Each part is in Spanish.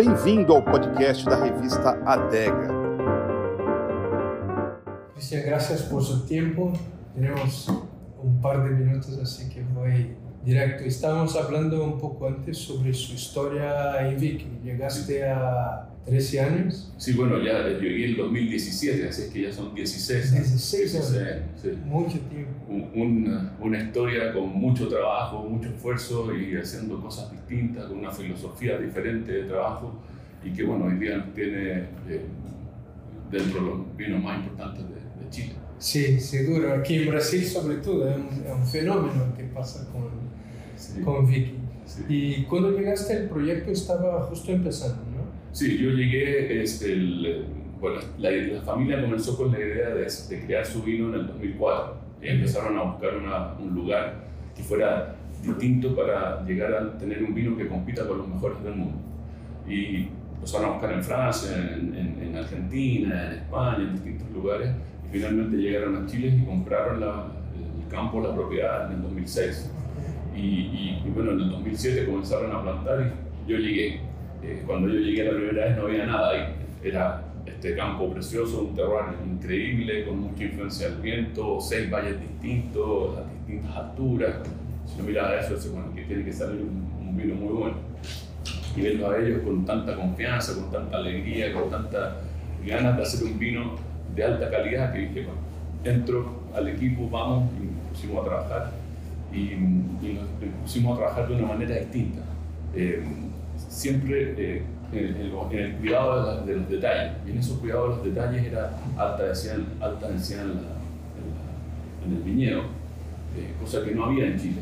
Bem-vindo ao podcast da revista Adega. Cristian, gracias por su tiempo. Tenemos un par de minutos, así que voy directo. Estábamos hablando un poco antes sobre su historia en Viking. Llegaste a 13 años. Sí, bueno, ya llegué en 2017, así es que ya son 16 años. 16 años. Sí. Mucho tiempo. una, una, historia con mucho trabajo, mucho esfuerzo y haciendo cosas distintas, con una filosofía diferente de trabajo y que, bueno, hoy día tiene eh, dentro de los vinos más importantes de, de, Chile. Sí, seguro. Aquí en Brasil, sobre todo, es un, es un fenómeno que pasa con, sí. con Vicky. Sí. Y cuando llegaste, el proyecto estaba justo empezando. Sí, yo llegué, este, el, bueno, la, la, familia comenzó con la idea de, de, crear su vino en el 2004 y empezaron a buscar una, un lugar que fuera distinto para llegar a tener un vino que compita con los mejores del mundo. Y empezaron a buscar en Francia, en, en, en Argentina, en España, en distintos lugares, y finalmente llegaron a Chile y compraron la, el campo, la propiedad en el 2006. Y, y, y bueno, en el 2007 comenzaron a plantar y yo llegué eh, cuando yo llegué la primera vez no había nada ahí. Era este campo precioso, un terreno increíble, con mucha influencia del viento, seis valles distintos, a distintas alturas. Si uno miraba eso, dice, bueno, que tiene que salir un, vino muy bueno. Y verlo a ellos con tanta confianza, con tanta alegría, con tantas ganas de hacer un vino de alta calidad, que dije, bueno, entro al equipo, vamos, y nos pusimos a trabajar. Y, y nos pusimos a trabajar de una manera distinta. Eh, siempre eh, en, el, en, el, cuidado de, la, de, los detalles. Y en esos cuidados de los detalles era alta densidad, alta densidad en, la, en, la, en, el viñedo, eh, cosa que no había en Chile.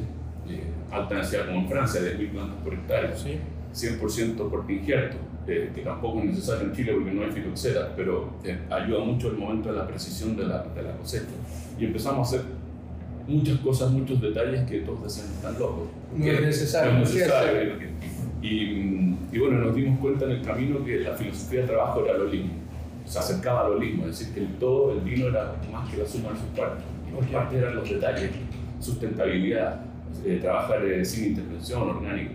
Eh, alta densidad como en Francia, de 10.000 plantas por hectárea, sí. 100% por injerto, que tampoco es necesario en Chile porque no hay filoxera, pero ayuda mucho el momento de la precisión de la, de la cosecha. Y empezamos a hacer muchas cosas, muchos detalles que todos decían están locos. No es necesario. No es necesario. Y, y, bueno, nos dimos cuenta en el camino que la filosofía de trabajo era lo mismo. Se acercaba a lo mismo, es decir, que el todo, el vino era más que la suma de sus partes. Las partes eran los detalles, sustentabilidad, eh, trabajar eh, sin intervención, orgánico.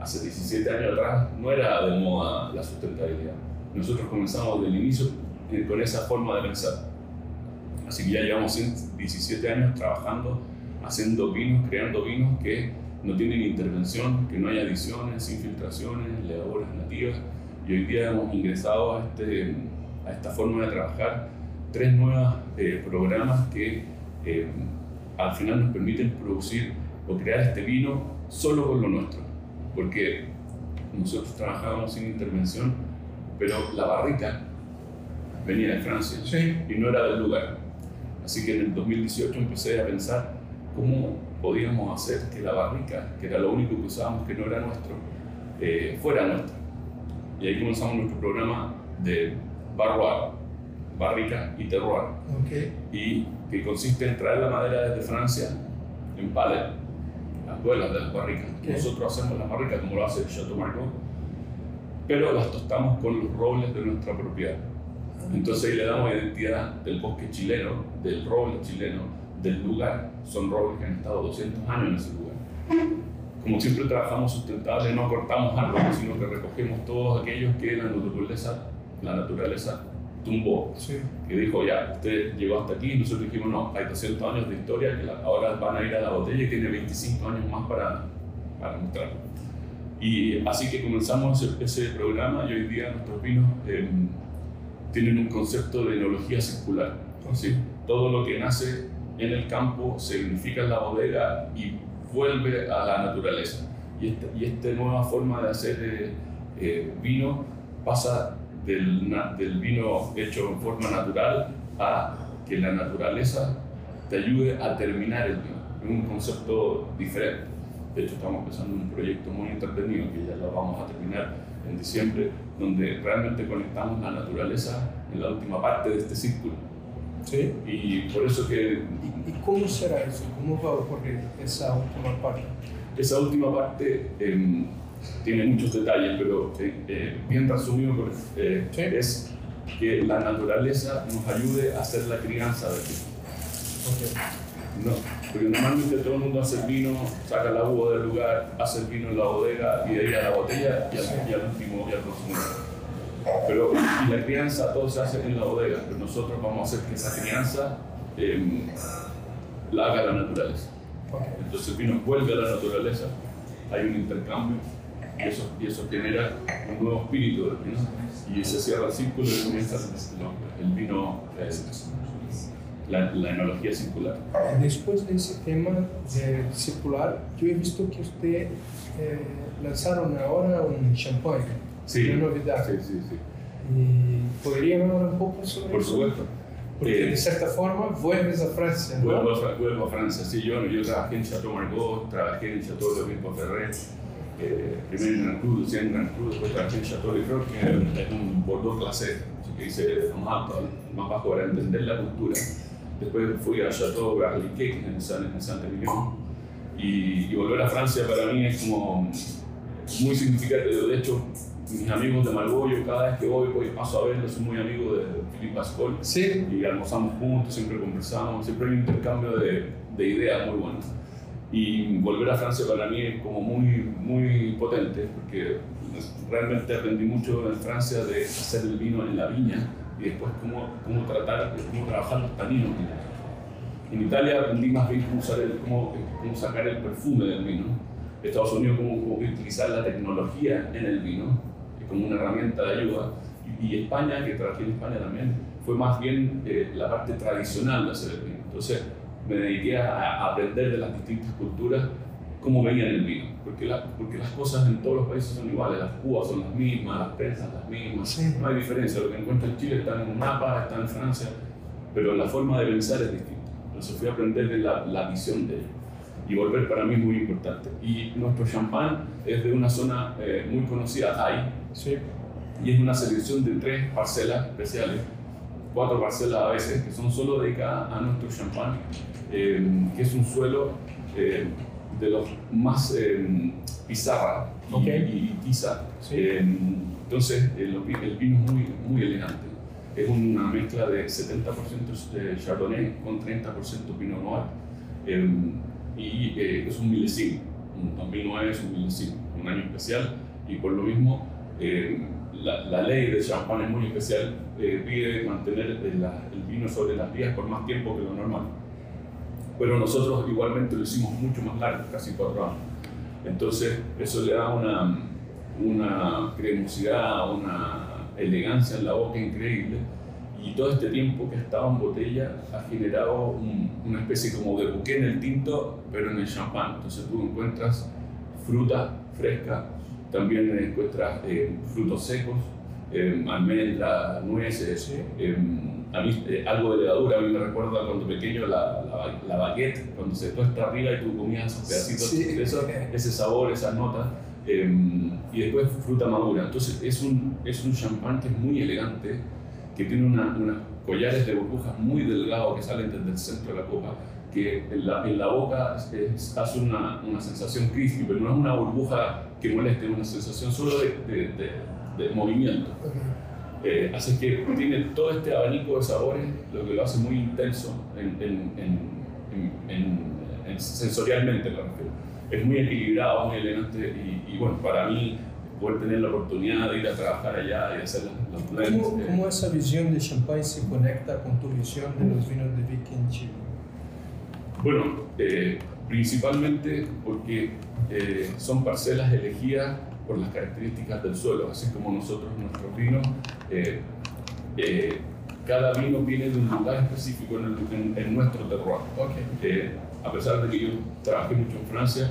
Hace 17 años atrás no era de moda la sustentabilidad. Nosotros comenzamos desde el inicio eh, con esa forma de pensar. Así que ya llevamos 17 años trabajando, haciendo vinos, creando vinos que no tienen intervención, que no hay adiciones, infiltraciones, levaduras nativas. Y hoy día hemos ingresado a, este, a esta forma de trabajar tres nuevos eh, programas que eh, al final nos permiten producir o crear este vino solo con lo nuestro. Porque nosotros trabajábamos sin intervención, pero la barrica venía de Francia sí. y no era del lugar. Así que en el 2018 empecé a pensar cómo podíamos hacer que la barrica, que era lo único que usábamos que no era nuestro, eh, fuera nuestra. Y ahí comenzamos nuestro programa de barroir, barrica y terroir. Okay. Y que consiste en traer la madera desde Francia en pallet, las duelas de las barricas. Okay. Nosotros hacemos las barricas como lo hace Chateau Margaux, pero las tostamos con los robles de nuestra propiedad. Entonces ahí le damos identidad del bosque chileno, del roble chileno, del lugar. Son robles que han estado 200 años en ese lugar. Como siempre trabajamos sustentable, no cortamos árboles, sino que recogemos todos aquellos que la naturaleza, la naturaleza tumbó. Sí. Que dijo, ya, usted llegó hasta aquí y nosotros dijimos, no, hay 200 años de historia que ahora van a ir a la botella y tiene 25 años más para, para mostrarlo. Y así que comenzamos ese, ese, programa y hoy día nuestros vinos eh, tienen un concepto de enología circular. ¿sí? Todo lo que nace en el campo se unifica en la bodega y vuelve a la naturaleza. Y esta, y esta nueva forma de hacer eh, eh, vino pasa del, del, vino hecho en forma natural a que la naturaleza te ayude a terminar el vino. Es un concepto diferente. De hecho, estamos empezando un proyecto muy entretenido que ya lo vamos a terminar en diciembre, donde realmente conectamos la naturaleza en la última parte de este círculo. ¿Sí? Y por eso que... ¿Y, ¿Y, cómo será eso? ¿Cómo va a ocurrir esa última parte? Esa última parte eh, tiene muchos detalles, pero eh, eh, bien resumido eh, ¿Sí? es que la naturaleza nos ayude a hacer la crianza del vino. Okay. No, porque normalmente todo el mundo hace el vino, saca la uva del lugar, hace el vino en la bodega y de ahí a la botella y al, y al último y al consumidor. Pero y la crianza todo se hace en la bodega, pero nosotros vamos a hacer que esa crianza eh, la haga la naturaleza. Entonces el vino vuelve a la naturaleza, hay un intercambio y eso, y eso genera un nuevo espíritu del vino y se cierra el círculo y comienza el vino, eh, la, la enología circular. Después de ese tema de circular, yo he visto que usted eh, lanzaron ahora un champán, Sí, una novedad. sí, sí, sí. ¿Y podría hablar un poco sobre Por eso? supuesto. Porque Eh, de cierta forma vuelves a Francia, ¿no? Vuelvo a, vuelvo a Francia, sí, yo, yo trabajé en Chateau Margaux, trabajé en Chateau de Obispo Ferrer, eh, primero en Gran Cru, después en Gran Cru, después trabajé en Chateau Lefroy, que es un Bordeaux clase, así que hice lo más alto, lo más bajo para entender la cultura. Después fui a Chateau Garliquet en Saint-Emilion, y, y volver a Francia para mí es como muy significativo. De hecho, mis amigos de Margaux, yo cada vez que voy, voy paso a verlos, soy muy amigo de Philippe Pascol Sí, y almorzamos juntos, siempre conversamos, siempre hay un intercambio de, de ideas muy bueno. Y volver a Francia para mí es como muy, muy potente, porque realmente aprendí mucho en Francia de hacer el vino en la viña y después cómo, cómo tratar, cómo trabajar los taninos. En Italia aprendí más bien cómo, usar el, cómo, cómo sacar el perfume del vino. Estados Unidos cómo, cómo utilizar la tecnología en el vino como una herramienta de ayuda. Y, y España, que trabajé en España también, fue más bien eh, la parte tradicional de hacer el vino. Entonces me dediqué a, a aprender de las distintas culturas cómo veían el vino, porque, la- porque las cosas en todos los países son iguales, las cubas son las mismas, las prensas las mismas, Sí. no hay diferencia, lo que encuentro en Chile está en un mapa, está en Francia, pero la forma de pensar es distinta. Entonces fui a aprender de la, la visión de ellos. Y volver para mí es muy importante. Y nuestro champán es de una zona eh, muy conocida, Thai, sí. y es una selección de tres parcelas especiales, cuatro parcelas a veces, que son solo dedicadas a nuestro champán, eh, que es un suelo eh, de los más eh, pizarra y, Ok. y tiza. Sí. Eh, entonces, el, el vino es muy, muy elegante. Es una mezcla de 70% de Chardonnay con 30% Pinot Noir. Eh, y eh, es un milesimo. Un 2009 es un milesimo, un año especial. Y por lo mismo, eh, la, la ley de champán es muy especial. eh, pide mantener el, la- el vino sobre las vías por más tiempo que lo normal. Pero nosotros igualmente lo hicimos mucho más largo, casi cuatro años. Entonces, eso le da una, una cremosidad, una elegancia en la boca increíble. Y todo este tiempo que ha estado en botella ha generado un- una especie como de buque en el tinto, pero en el champán. Entonces tú encuentras fruta fresca, también encuentras eh, frutos secos, eh, almendras, nueces, eh, a mí, algo de levadura. A mí me recuerda cuando pequeño la, la, la baguette, cuando se tuesta arriba y tú comías esos pedacitos Sí. de eso, ese sabor, esas notas. y después fruta madura. Entonces es un, es un champán que es muy elegante, que tiene una- unas collares de burbujas muy delgados que salen desde el centro de la copa, que en la, en la boca es- hace una, una sensación crispy, pero no es una burbuja que moleste, es una sensación solo de, de- de- de movimiento. Eh, así que tiene todo este abanico de sabores, lo que lo hace muy intenso en, en- en- en- en- en- sensorialmente, me refiero. Es muy equilibrado, muy elegante y, y bueno, para mí poder tener la oportunidad de ir a trabajar allá y hacer los, blends. ¿Cómo, eh, cómo esa visión de champagne se conecta con tu visión de los vinos de Vic en Chile? Bueno, eh, principalmente porque eh, son parcelas elegidas por las características del suelo, así como nosotros nuestros vinos, eh, eh, cada vino viene de un lugar específico en, el- en- en nuestro terroir. Ok. Eh, a pesar de que yo trabajé mucho en Francia,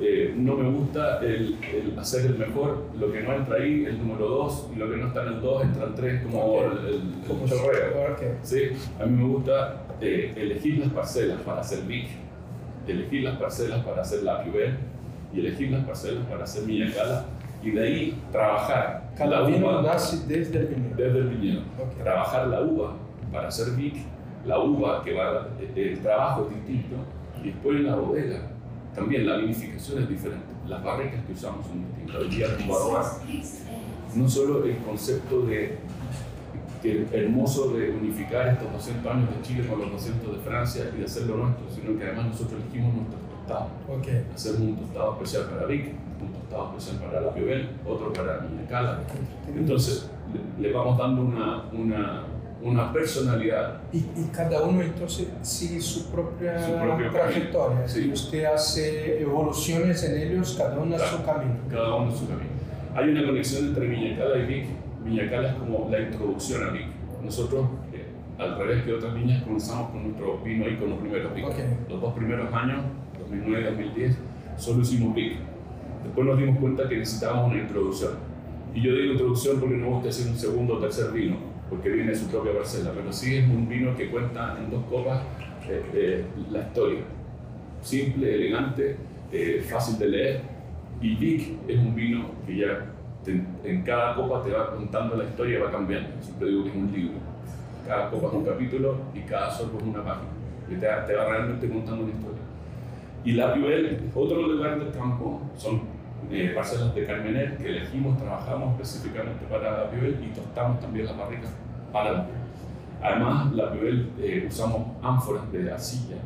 eh, no me gusta el, el hacer el mejor, lo que no entra ahí, el número 2, y lo que no está en el 2 entra en 3, como Ok. el, el, Como chorreo. Ok. Sí, a mí me gusta eh, elegir las parcelas para hacer Vic, elegir las parcelas para hacer la Piubel y elegir las parcelas para hacer Miñacala y de ahí trabajar Cada la vino uva nace desde el viñedo. desde el viñedo. Ok. Trabajar la uva para hacer Vic, la uva que va, el trabajo es distinto y después en la bodega también la vinificación es diferente. Las barricas que usamos son distintas. Hoy día no solo el concepto de que hermoso de unificar estos 200 años de Chile con los 200 de Francia y de hacerlo nuestro, sino que además nosotros elegimos nuestros tostados. Okay. Hacemos un tostado especial para Vic, un tostado especial para la Piobel, otro para Niña Cala. Entonces, le, le vamos dando una, una, una personalidad. Y, y, cada uno entonces sigue su propia Su propio trayectoria. Sí. Usted hace evoluciones en ellos, cada uno a Claro. su camino. cada uno en su camino. Hay una conexión entre Viñacala y Vic. Viñacala es como la introducción a Vic. Nosotros, eh, al revés que otras niñas, comenzamos con nuestro vino ícono primero, Vic. Ok. Los dos primeros años, 2009 y 2010, solo hicimos Vic. Después nos dimos cuenta que necesitábamos una introducción. Y yo digo introducción porque no gusta decir un segundo o tercer vino, porque viene de su propia parcela, pero sí es un vino que cuenta en dos copas eh, eh, la historia. Simple, elegante, eh, fácil de leer. Y Vic es un vino que ya te- en cada copa te va contando la historia y va cambiando. Siempre digo que es un libro. Cada copa es un capítulo y cada sorbo es una página. Que te, va- te va realmente contando una historia. Y la Piuel es otro lugar del campo, son eh, parcelas de Carmener que elegimos, trabajamos específicamente para la Piuel y tostamos también la barrica para la Piuel. Además, la Piuel eh, usamos ánforas de arcilla,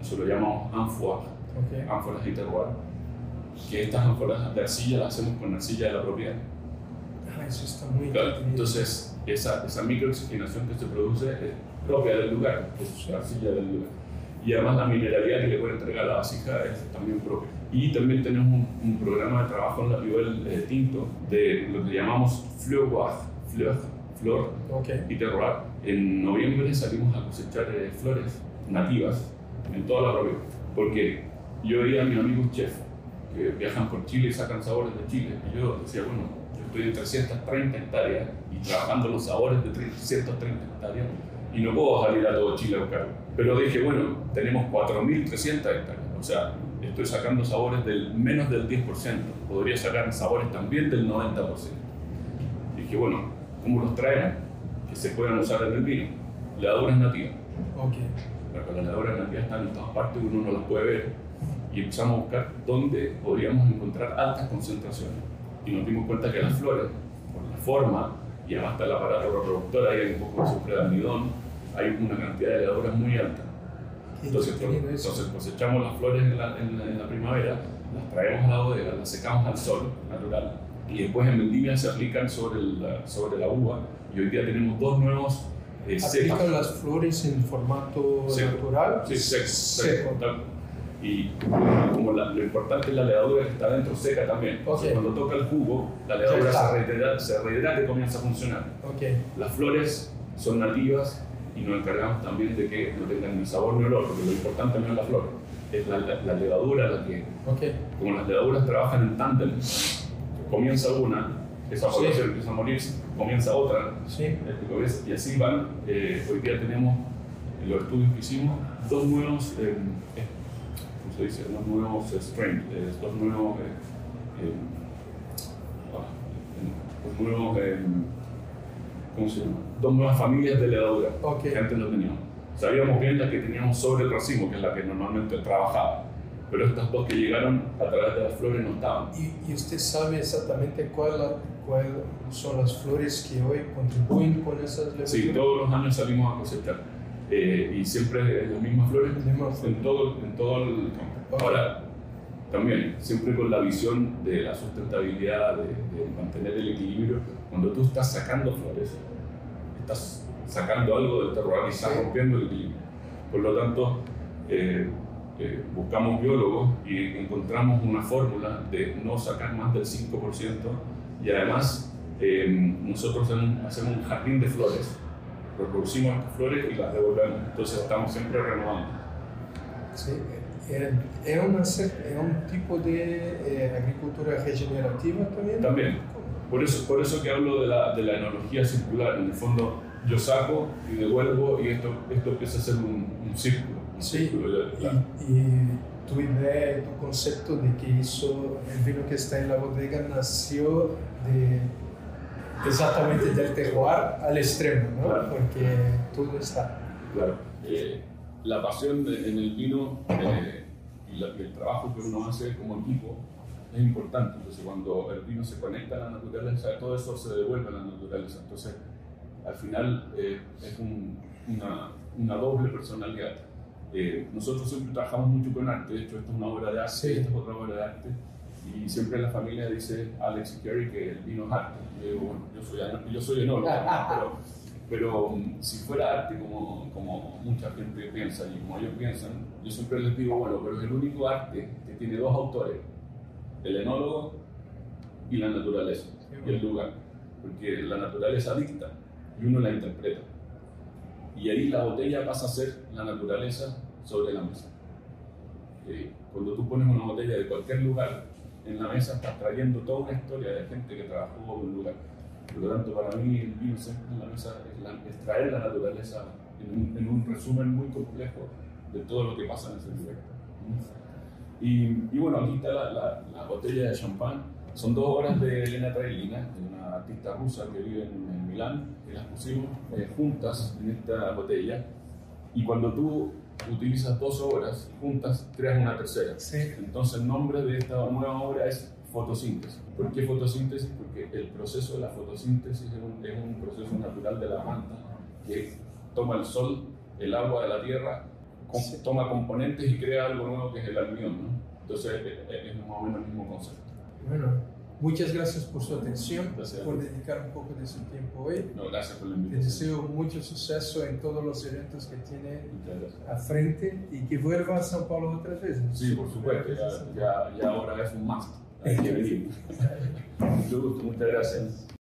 eso lo llamamos ánforas, Ok. ánforas de terroir, que estas ánforas de arcilla las hacemos con arcilla de la propiedad. Ah, eso está muy Claro, entonces, esa, esa microoxigenación que se produce es propia del lugar, es la arcilla del lugar. Y además la mineralidad que le puede entregar la vasija es también propia. Y también tenemos un, un programa de trabajo en la Piuel eh, Tinto de lo que llamamos Fleur Fleur, Flor Ok. y Terroir. En noviembre salimos a cosechar eh, flores nativas en toda la provincia. Porque yo veía a mis amigos chefs que viajan por Chile y sacan sabores de Chile. Y yo decía, bueno, yo estoy en 330 hectáreas y trabajando los sabores de 330 hectáreas y no puedo salir a todo Chile a buscarlo. Pero dije, bueno, tenemos 4.300 hectáreas. O sea, estoy sacando sabores del menos del 10%. Podría sacar sabores también del 90%. Dije, bueno, ¿cómo los traemos? Que se puedan usar en el vino. Levaduras nativas. Ok. Las levaduras nativas están en todas partes, uno no las puede ver. Y empezamos a buscar dónde podríamos encontrar altas concentraciones. Y nos dimos cuenta que las flores, por la forma y además está el aparato reproductor, hay un poco de azufre de almidón, hay una cantidad de levaduras muy alta. Entonces, eso. entonces cosechamos las flores en la, en la- en la primavera, las traemos a la bodega, las secamos al sol natural y después en vendimia se aplican sobre, el- sobre la uva. Y hoy día tenemos dos nuevos eh, cepas. ¿Aplican las flores en formato Seco. natural? Sí, seco. Seco. seco, tal. Y como la- lo importante es la levadura que está dentro seca también. Entonces, Ok. Cuando toca el jugo, la levadura se rehidrata, se rehidrata y comienza a funcionar. Ok. Las flores son nativas y nos encargamos también de que no tengan ni sabor ni olor, porque lo importante no es la flor, es la, la- la levadura la que, Ok. como las levaduras trabajan en tándem, comienza una, esa Sí. población empieza a morir, comienza otra, Sí. este, y así van. Eh, hoy día tenemos, en los estudios que hicimos, dos nuevos, eh, eh, ¿cómo se dice? Dos nuevos eh, strains, eh, dos nuevos, eh, eh, ah, nuevos, eh, ¿cómo se llama? Dos nuevas familias de levadura Ok. que antes no teníamos. Sabíamos bien las que teníamos sobre el racimo, que es la que normalmente trabajaba, pero estas dos que llegaron a través de las flores no estaban. ¿Y, y usted sabe exactamente cuál, cuál son las flores que hoy contribuyen con esas levaduras? Sí, todos los años salimos a cosechar eh, y siempre las mismas flores en todo, en todo el campo. Ahora, también, siempre con la visión de la sustentabilidad, de, de mantener el equilibrio, cuando tú estás sacando flores, estás sacando algo del terroir y estás rompiendo el equilibrio. Por lo tanto, eh, eh, buscamos biólogos y encontramos una fórmula de no sacar más del 5% y además eh, nosotros hacemos un jardín de flores, reproducimos estas flores y las devolvemos, entonces estamos siempre renovando. Sí, es, es, una, es un tipo de eh, agricultura regenerativa también. También. Por eso, por eso que hablo de la, de la enología circular, en el fondo yo saco y devuelvo y esto, esto empieza a ser un, un círculo. un Sí, círculo ya- y, y tu idea tu concepto de que eso, el vino que está en la bodega nació de exactamente del terroir al extremo, ¿no? Claro. Porque todo está. Claro. Eh, la pasión en el vino eh, y, la- y el trabajo que uno hace como equipo es importante. Entonces, cuando el vino se conecta a la naturaleza, todo eso se devuelve a la naturaleza. Entonces, al final eh, es una, una, doble personalidad. Eh, nosotros siempre trabajamos mucho con arte, de hecho esta es una obra de arte, esta es otra obra de arte, y siempre la familia dice Alex y Kerry que el vino es arte. Yo, bueno, yo soy, yo soy enólogo, pero, pero um, si fuera arte como, como mucha gente piensa y como ellos piensan, yo siempre les digo, bueno, pero es el único arte que tiene dos autores, el enólogo y la naturaleza, y el lugar, porque la naturaleza dicta y uno la interpreta. Y ahí la botella pasa a ser la naturaleza sobre la mesa. Eh, cuando tú pones una botella de cualquier lugar en la mesa, estás trayendo toda una historia de gente que trabajó en un lugar. Por lo tanto, para mí el vino siempre en la mesa es, traer la naturaleza en un, resumen muy complejo de todo lo que pasa en ese lugar. Y, bueno, aquí está la, la, botella de champán. Son dos obras de Elena Trailina, una artista rusa que vive en, Milán, que las pusimos eh, juntas en esta botella. Y cuando tú utilizas dos obras juntas, creas una tercera. Entonces el nombre de esta nueva obra es fotosíntesis. ¿Por qué fotosíntesis? Porque el proceso de la fotosíntesis es un, proceso natural de la planta que toma el sol, el agua de la tierra, toma componentes y crea algo nuevo que es el almidón. Entonces es más o menos el mismo concepto. Bueno, Muchas gracias por su atención, por dedicar un poco de su tiempo hoy. No, gracias por la invitación. deseo mucho suceso en todos los eventos que tiene a frente y que vuelva a São Paulo otras veces. Sí, por supuesto, ya, ya, ya ahora es un must. Hay que venir. mucho gusto, muchas gracias.